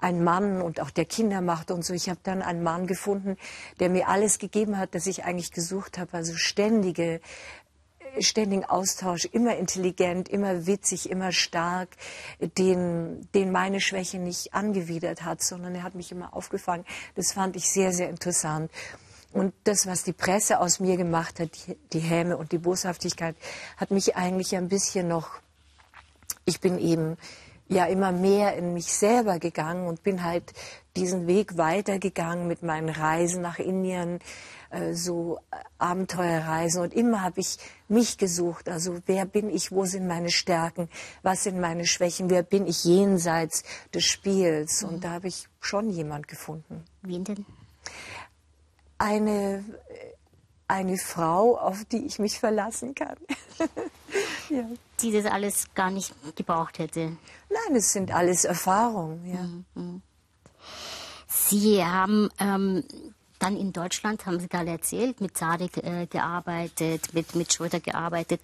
ein Mann und auch der Kinder machte und so. Ich habe dann einen Mann gefunden, der mir alles gegeben hat, das ich eigentlich gesucht habe. Also ständige, ständigen Austausch, immer intelligent, immer witzig, immer stark, den, den meine Schwäche nicht angewidert hat, sondern er hat mich immer aufgefangen. Das fand ich sehr, sehr interessant. Und das, was die Presse aus mir gemacht hat, die, die Häme und die Boshaftigkeit, hat mich eigentlich ein bisschen noch, ich bin eben ja immer mehr in mich selber gegangen und bin halt diesen Weg weitergegangen mit meinen Reisen nach Indien, so Abenteuerreisen und immer habe ich mich gesucht. Also wer bin ich, wo sind meine Stärken, was sind meine Schwächen, wer bin ich jenseits des Spiels und mhm. da habe ich schon jemand gefunden. Wen denn? eine, eine Frau, auf die ich mich verlassen kann. ja. Die das alles gar nicht gebraucht hätte. Nein, es sind alles Erfahrungen. Ja. Mhm, mhm. Sie haben ähm, dann in Deutschland, haben Sie gerade erzählt, mit Sadek äh, gearbeitet, mit, mit Schröder gearbeitet.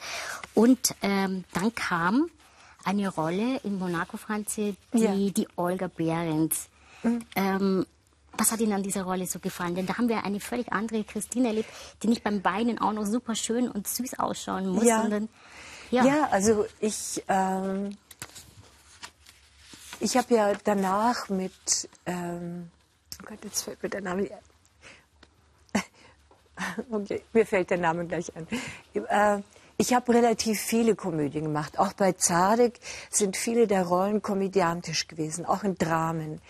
Und ähm, dann kam eine Rolle in Monaco, Franzi, die, ja. die Olga Behrens. Mhm. Ähm, was hat Ihnen an dieser Rolle so gefallen? Denn da haben wir eine völlig andere Christine erlebt, die nicht beim Beinen auch noch super schön und süß ausschauen muss, ja. sondern ja. ja, also ich, ähm, ich habe ja danach mit, ähm, oh Gott, jetzt fällt mir der Name, okay, mir fällt der Name gleich ein. Äh, ich habe relativ viele Komödien gemacht. Auch bei Zadek sind viele der Rollen komödiantisch gewesen, auch in Dramen.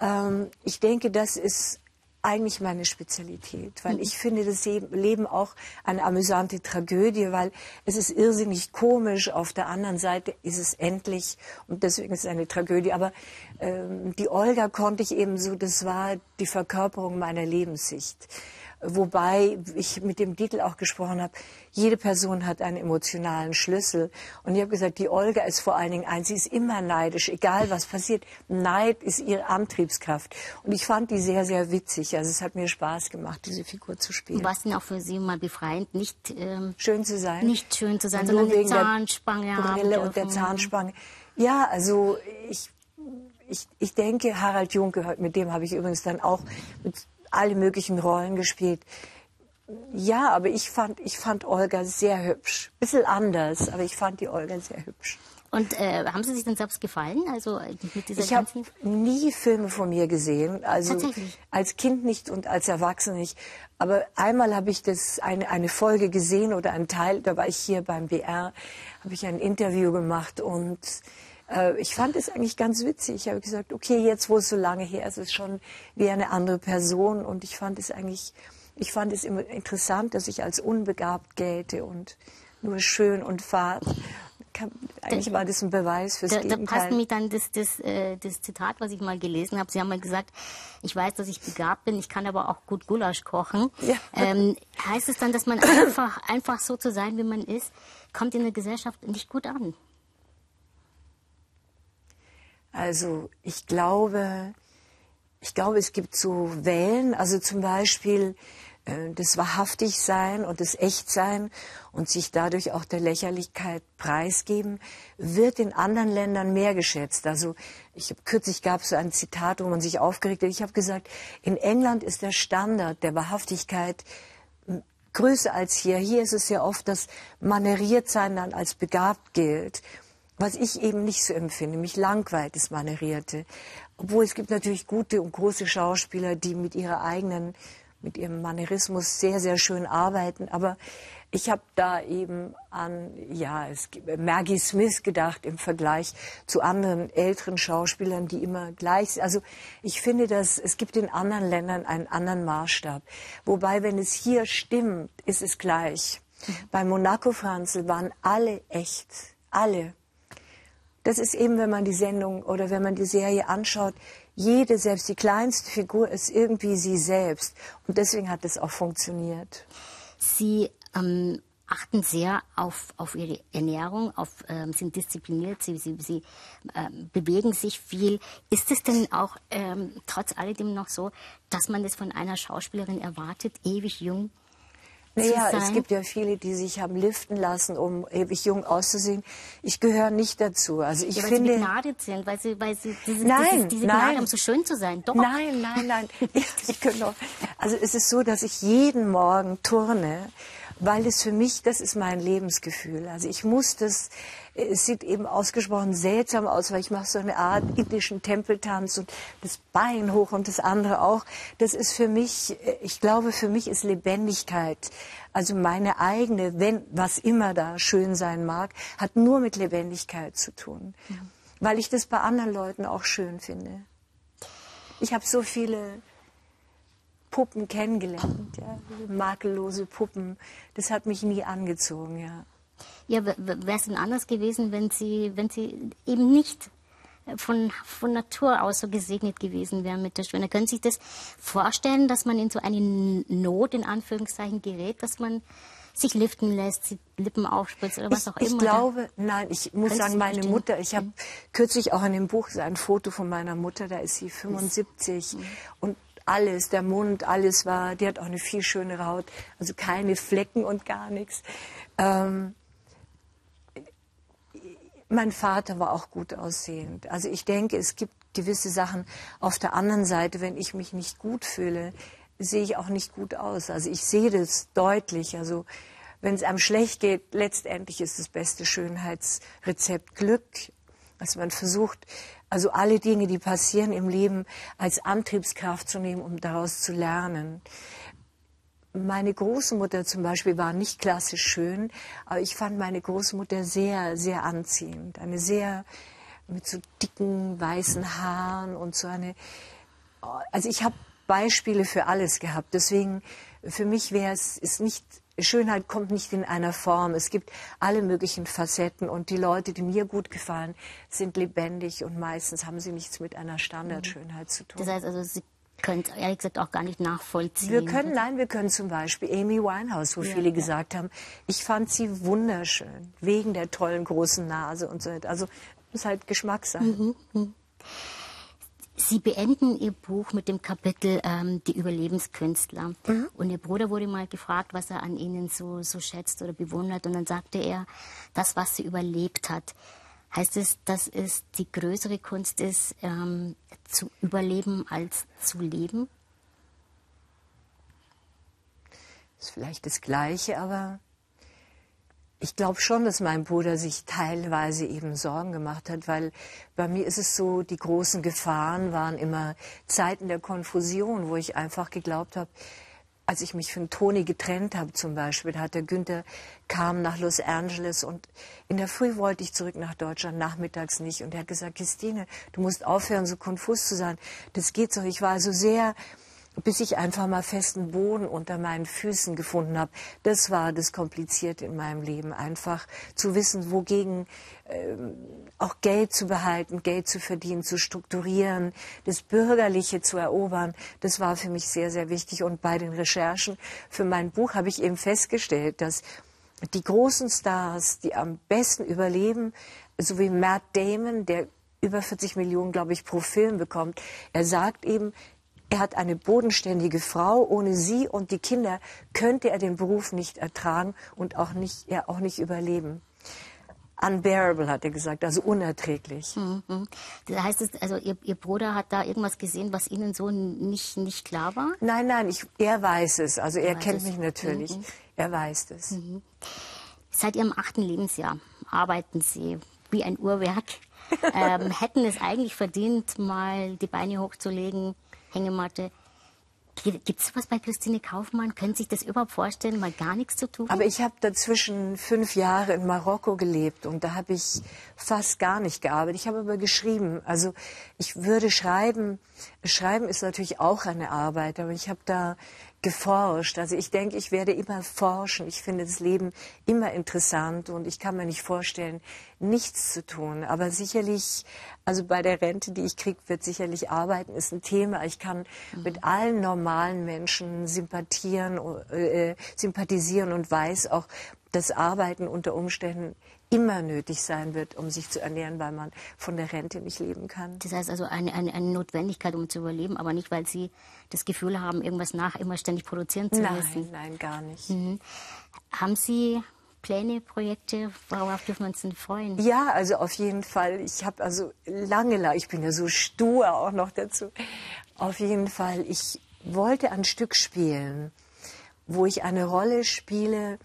Ähm, ich denke, das ist eigentlich meine Spezialität, weil mhm. ich finde das Leben auch eine amüsante Tragödie, weil es ist irrsinnig komisch. Auf der anderen Seite ist es endlich und deswegen ist es eine Tragödie. Aber ähm, die Olga konnte ich eben so, das war die Verkörperung meiner Lebenssicht. Wobei ich mit dem Titel auch gesprochen habe, jede Person hat einen emotionalen Schlüssel. Und ich habe gesagt, die Olga ist vor allen Dingen eins, sie ist immer neidisch, egal was passiert. Neid ist ihre Antriebskraft. Und ich fand die sehr, sehr witzig. Also es hat mir Spaß gemacht, diese Figur zu spielen. War es denn auch für Sie mal befreiend, nicht ähm, schön zu sein? Nicht schön zu sein, sondern wegen die Zahnspange der Brille und der Zahnspange. Ja, also ich ich, ich denke, Harald Junke, mit dem habe ich übrigens dann auch mit alle möglichen Rollen gespielt. Ja, aber ich fand, ich fand Olga sehr hübsch. Bisschen anders, aber ich fand die Olga sehr hübsch. Und äh, haben Sie sich denn selbst gefallen? Also äh, mit dieser ich habe nie Filme von mir gesehen, also als Kind nicht und als Erwachsene nicht. Aber einmal habe ich das eine eine Folge gesehen oder einen Teil. Da war ich hier beim BR, habe ich ein Interview gemacht und äh, ich fand es eigentlich ganz witzig. Ich habe gesagt, okay, jetzt wo es so lange her ist, ist es schon wie eine andere Person. Und ich fand es eigentlich, ich fand es immer interessant, dass ich als unbegabt gelte und nur schön und fad. Eigentlich war das ein Beweis fürs da, Gegenteil. Da passt mir dann das, das, äh, das Zitat, was ich mal gelesen habe. Sie haben mal gesagt, ich weiß, dass ich begabt bin, ich kann aber auch gut Gulasch kochen. Ja. Ähm, heißt es dann, dass man einfach, einfach so zu sein, wie man ist, kommt in der Gesellschaft nicht gut an? Also ich glaube, ich glaube, es gibt so Wellen, also zum Beispiel äh, das Wahrhaftigsein und das Echtsein und sich dadurch auch der Lächerlichkeit preisgeben, wird in anderen Ländern mehr geschätzt. Also ich habe kürzlich gab es so ein Zitat, wo man sich aufgeregt hat. Ich habe gesagt, in England ist der Standard der Wahrhaftigkeit größer als hier. Hier ist es ja oft, dass Maneriertsein dann als begabt gilt. Was ich eben nicht so empfinde. Mich langweilt das Manerierte. Obwohl es gibt natürlich gute und große Schauspieler, die mit ihrer eigenen mit ihrem Manierismus sehr, sehr schön arbeiten. Aber ich habe da eben an ja, es, Maggie Smith gedacht im Vergleich zu anderen älteren Schauspielern, die immer gleich sind. Also ich finde, dass es gibt in anderen Ländern einen anderen Maßstab. Wobei, wenn es hier stimmt, ist es gleich. Mhm. Bei Monaco Franzl waren alle echt. Alle. Das ist eben, wenn man die Sendung oder wenn man die Serie anschaut, jede, selbst die kleinste Figur ist irgendwie sie selbst. Und deswegen hat es auch funktioniert. Sie ähm, achten sehr auf, auf ihre Ernährung, auf, ähm, sind diszipliniert, sie, sie, sie ähm, bewegen sich viel. Ist es denn auch ähm, trotz alledem noch so, dass man das von einer Schauspielerin erwartet, ewig jung naja, es gibt ja viele, die sich haben liften lassen, um ewig jung auszusehen. Ich gehöre nicht dazu. Also ich ja, weil finde, sie begnadet sind, weil sie, weil sie diese, nein, diese, diese nein. Gnade, um so schön zu sein. Doch. Nein, nein, nein. ich könnte also es ist so, dass ich jeden Morgen turne weil es für mich, das ist mein Lebensgefühl. Also ich muss das, es sieht eben ausgesprochen seltsam aus, weil ich mache so eine Art indischen Tempeltanz und das Bein hoch und das andere auch. Das ist für mich, ich glaube, für mich ist Lebendigkeit, also meine eigene, wenn, was immer da schön sein mag, hat nur mit Lebendigkeit zu tun. Ja. Weil ich das bei anderen Leuten auch schön finde. Ich habe so viele Puppen kennengelernt, ja, makellose Puppen. Das hat mich nie angezogen, ja. Ja, wäre es denn anders gewesen, wenn Sie, wenn Sie eben nicht von, von Natur aus so gesegnet gewesen wären mit der Schwäne? Können Sie sich das vorstellen, dass man in so eine Not, in Anführungszeichen, gerät, dass man sich liften lässt, die Lippen aufspritzt oder was ich, auch immer? Ich glaube, nein, ich muss sagen, meine Mutter, ich habe mhm. kürzlich auch in dem Buch ein Foto von meiner Mutter, da ist sie 75 mhm. und alles, der Mund, alles war, die hat auch eine viel schönere Haut, also keine Flecken und gar nichts. Ähm, mein Vater war auch gut aussehend. Also ich denke, es gibt gewisse Sachen auf der anderen Seite, wenn ich mich nicht gut fühle, sehe ich auch nicht gut aus. Also ich sehe das deutlich. Also wenn es einem schlecht geht, letztendlich ist das beste Schönheitsrezept Glück. Also man versucht, also alle Dinge, die passieren im Leben, als Antriebskraft zu nehmen, um daraus zu lernen. Meine Großmutter zum Beispiel war nicht klassisch schön, aber ich fand meine Großmutter sehr, sehr anziehend. Eine sehr mit so dicken weißen Haaren und so eine. Also ich habe Beispiele für alles gehabt. Deswegen für mich wäre es ist nicht Schönheit kommt nicht in einer Form. Es gibt alle möglichen Facetten und die Leute, die mir gut gefallen, sind lebendig und meistens haben sie nichts mit einer Standardschönheit zu tun. Das heißt also, Sie können es ehrlich gesagt auch gar nicht nachvollziehen. Wir können, nein, wir können zum Beispiel Amy Winehouse, wo ja, viele ja. gesagt haben, ich fand sie wunderschön, wegen der tollen großen Nase und so. Also muss halt Geschmackssache. Mhm. mhm. Sie beenden Ihr Buch mit dem Kapitel ähm, Die Überlebenskünstler. Mhm. Und Ihr Bruder wurde mal gefragt, was er an Ihnen so, so schätzt oder bewundert. Und dann sagte er, das, was sie überlebt hat. Heißt es, dass es die größere Kunst ist, ähm, zu überleben als zu leben? Das ist vielleicht das Gleiche, aber ich glaube schon, dass mein Bruder sich teilweise eben Sorgen gemacht hat, weil bei mir ist es so, die großen Gefahren waren immer Zeiten der Konfusion, wo ich einfach geglaubt habe, als ich mich von Toni getrennt habe zum Beispiel, da hat der Günther kam nach Los Angeles und in der Früh wollte ich zurück nach Deutschland, nachmittags nicht. Und er hat gesagt, Christine, du musst aufhören, so konfus zu sein. Das geht so. Ich war also sehr bis ich einfach mal festen Boden unter meinen Füßen gefunden habe. Das war das Komplizierte in meinem Leben, einfach zu wissen, wogegen äh, auch Geld zu behalten, Geld zu verdienen, zu strukturieren, das Bürgerliche zu erobern. Das war für mich sehr, sehr wichtig. Und bei den Recherchen für mein Buch habe ich eben festgestellt, dass die großen Stars, die am besten überleben, so wie Matt Damon, der über 40 Millionen, glaube ich, pro Film bekommt. Er sagt eben, er hat eine bodenständige Frau. Ohne sie und die Kinder könnte er den Beruf nicht ertragen und auch nicht, er auch nicht überleben. Unbearable, hat er gesagt, also unerträglich. Mhm. Das heißt, es, also ihr, ihr, Bruder hat da irgendwas gesehen, was Ihnen so nicht, nicht klar war? Nein, nein, ich, er weiß es. Also er, er kennt es. mich natürlich. Mhm. Er weiß es. Mhm. Seit Ihrem achten Lebensjahr arbeiten Sie wie ein Uhrwerk. ähm, hätten es eigentlich verdient, mal die Beine hochzulegen, Hängematte, Gibt es was bei Christine Kaufmann? Können Sie sich das überhaupt vorstellen, mal gar nichts zu tun? Aber ich habe dazwischen fünf Jahre in Marokko gelebt und da habe ich fast gar nicht gearbeitet. Ich habe aber geschrieben. Also ich würde schreiben. Schreiben ist natürlich auch eine Arbeit, aber ich habe da geforscht. Also ich denke, ich werde immer forschen. Ich finde das Leben immer interessant und ich kann mir nicht vorstellen, nichts zu tun. Aber sicherlich, also bei der Rente, die ich kriege, wird sicherlich Arbeiten ist ein Thema. Ich kann mhm. mit allen normalen Menschen sympathieren, äh, sympathisieren und weiß auch, dass Arbeiten unter Umständen immer nötig sein wird, um sich zu ernähren, weil man von der Rente nicht leben kann. Das heißt also eine, eine, eine Notwendigkeit, um zu überleben, aber nicht, weil Sie das Gefühl haben, irgendwas nach immer ständig produzieren zu nein, müssen. Nein, gar nicht. Mhm. Haben Sie Pläne, Projekte, worauf dürfen wir uns denn freuen? Ja, also auf jeden Fall. Ich habe also lange, ich bin ja so stur auch noch dazu. Auf jeden Fall, ich wollte ein Stück spielen, wo ich eine Rolle spiele,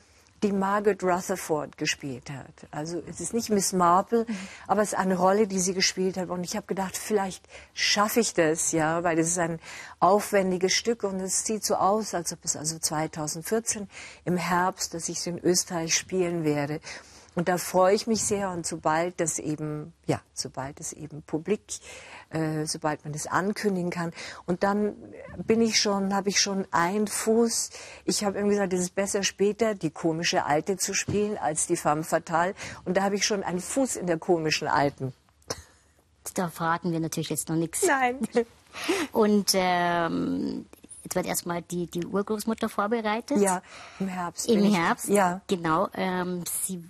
die Margaret Rutherford gespielt hat. Also es ist nicht Miss Marple, aber es ist eine Rolle, die sie gespielt hat. Und ich habe gedacht, vielleicht schaffe ich das, ja, weil es ist ein aufwendiges Stück und es sieht so aus, als ob es also 2014 im Herbst, dass ich es in Österreich spielen werde. Und da freue ich mich sehr und sobald das eben, ja, sobald es eben publik, äh, sobald man das ankündigen kann. Und dann bin ich schon, habe ich schon einen Fuß. Ich habe irgendwie gesagt, es ist besser später die komische Alte zu spielen als die femme fatale. Und da habe ich schon einen Fuß in der komischen Alten. Da verraten wir natürlich jetzt noch nichts. Nein. Und ähm, Jetzt wird erstmal die, die Urgroßmutter vorbereitet. Ja, im Herbst. Im Herbst, ja. Genau. Ähm, Sie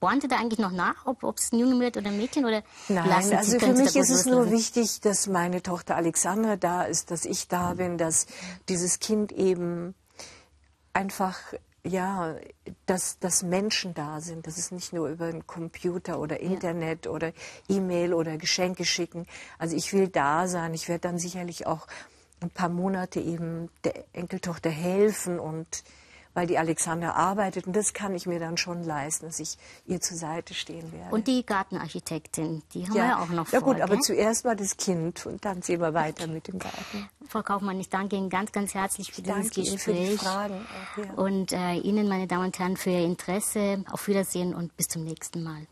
bohrte da eigentlich noch nach, ob es ein Junge wird oder ein Mädchen? Oder Nein, lassen also für mich ist es nur wichtig, dass meine Tochter Alexandra da ist, dass ich da bin, dass dieses Kind eben einfach ja, dass, dass Menschen da sind, dass es nicht nur über einen Computer oder Internet ja. oder E-Mail oder Geschenke schicken. Also ich will da sein. Ich werde dann sicherlich auch ein paar Monate eben der Enkeltochter helfen und weil die Alexander arbeitet und das kann ich mir dann schon leisten, dass ich ihr zur Seite stehen werde. Und die Gartenarchitektin, die haben ja. wir ja auch noch vor. Ja gut, gell? aber zuerst mal das Kind und dann sehen wir weiter mit dem Garten. Frau Kaufmann, ich danke Ihnen ganz, ganz herzlich für dieses Gespräch. Für die Fragen auch, ja. Und äh, Ihnen, meine Damen und Herren, für Ihr Interesse. Auf Wiedersehen und bis zum nächsten Mal.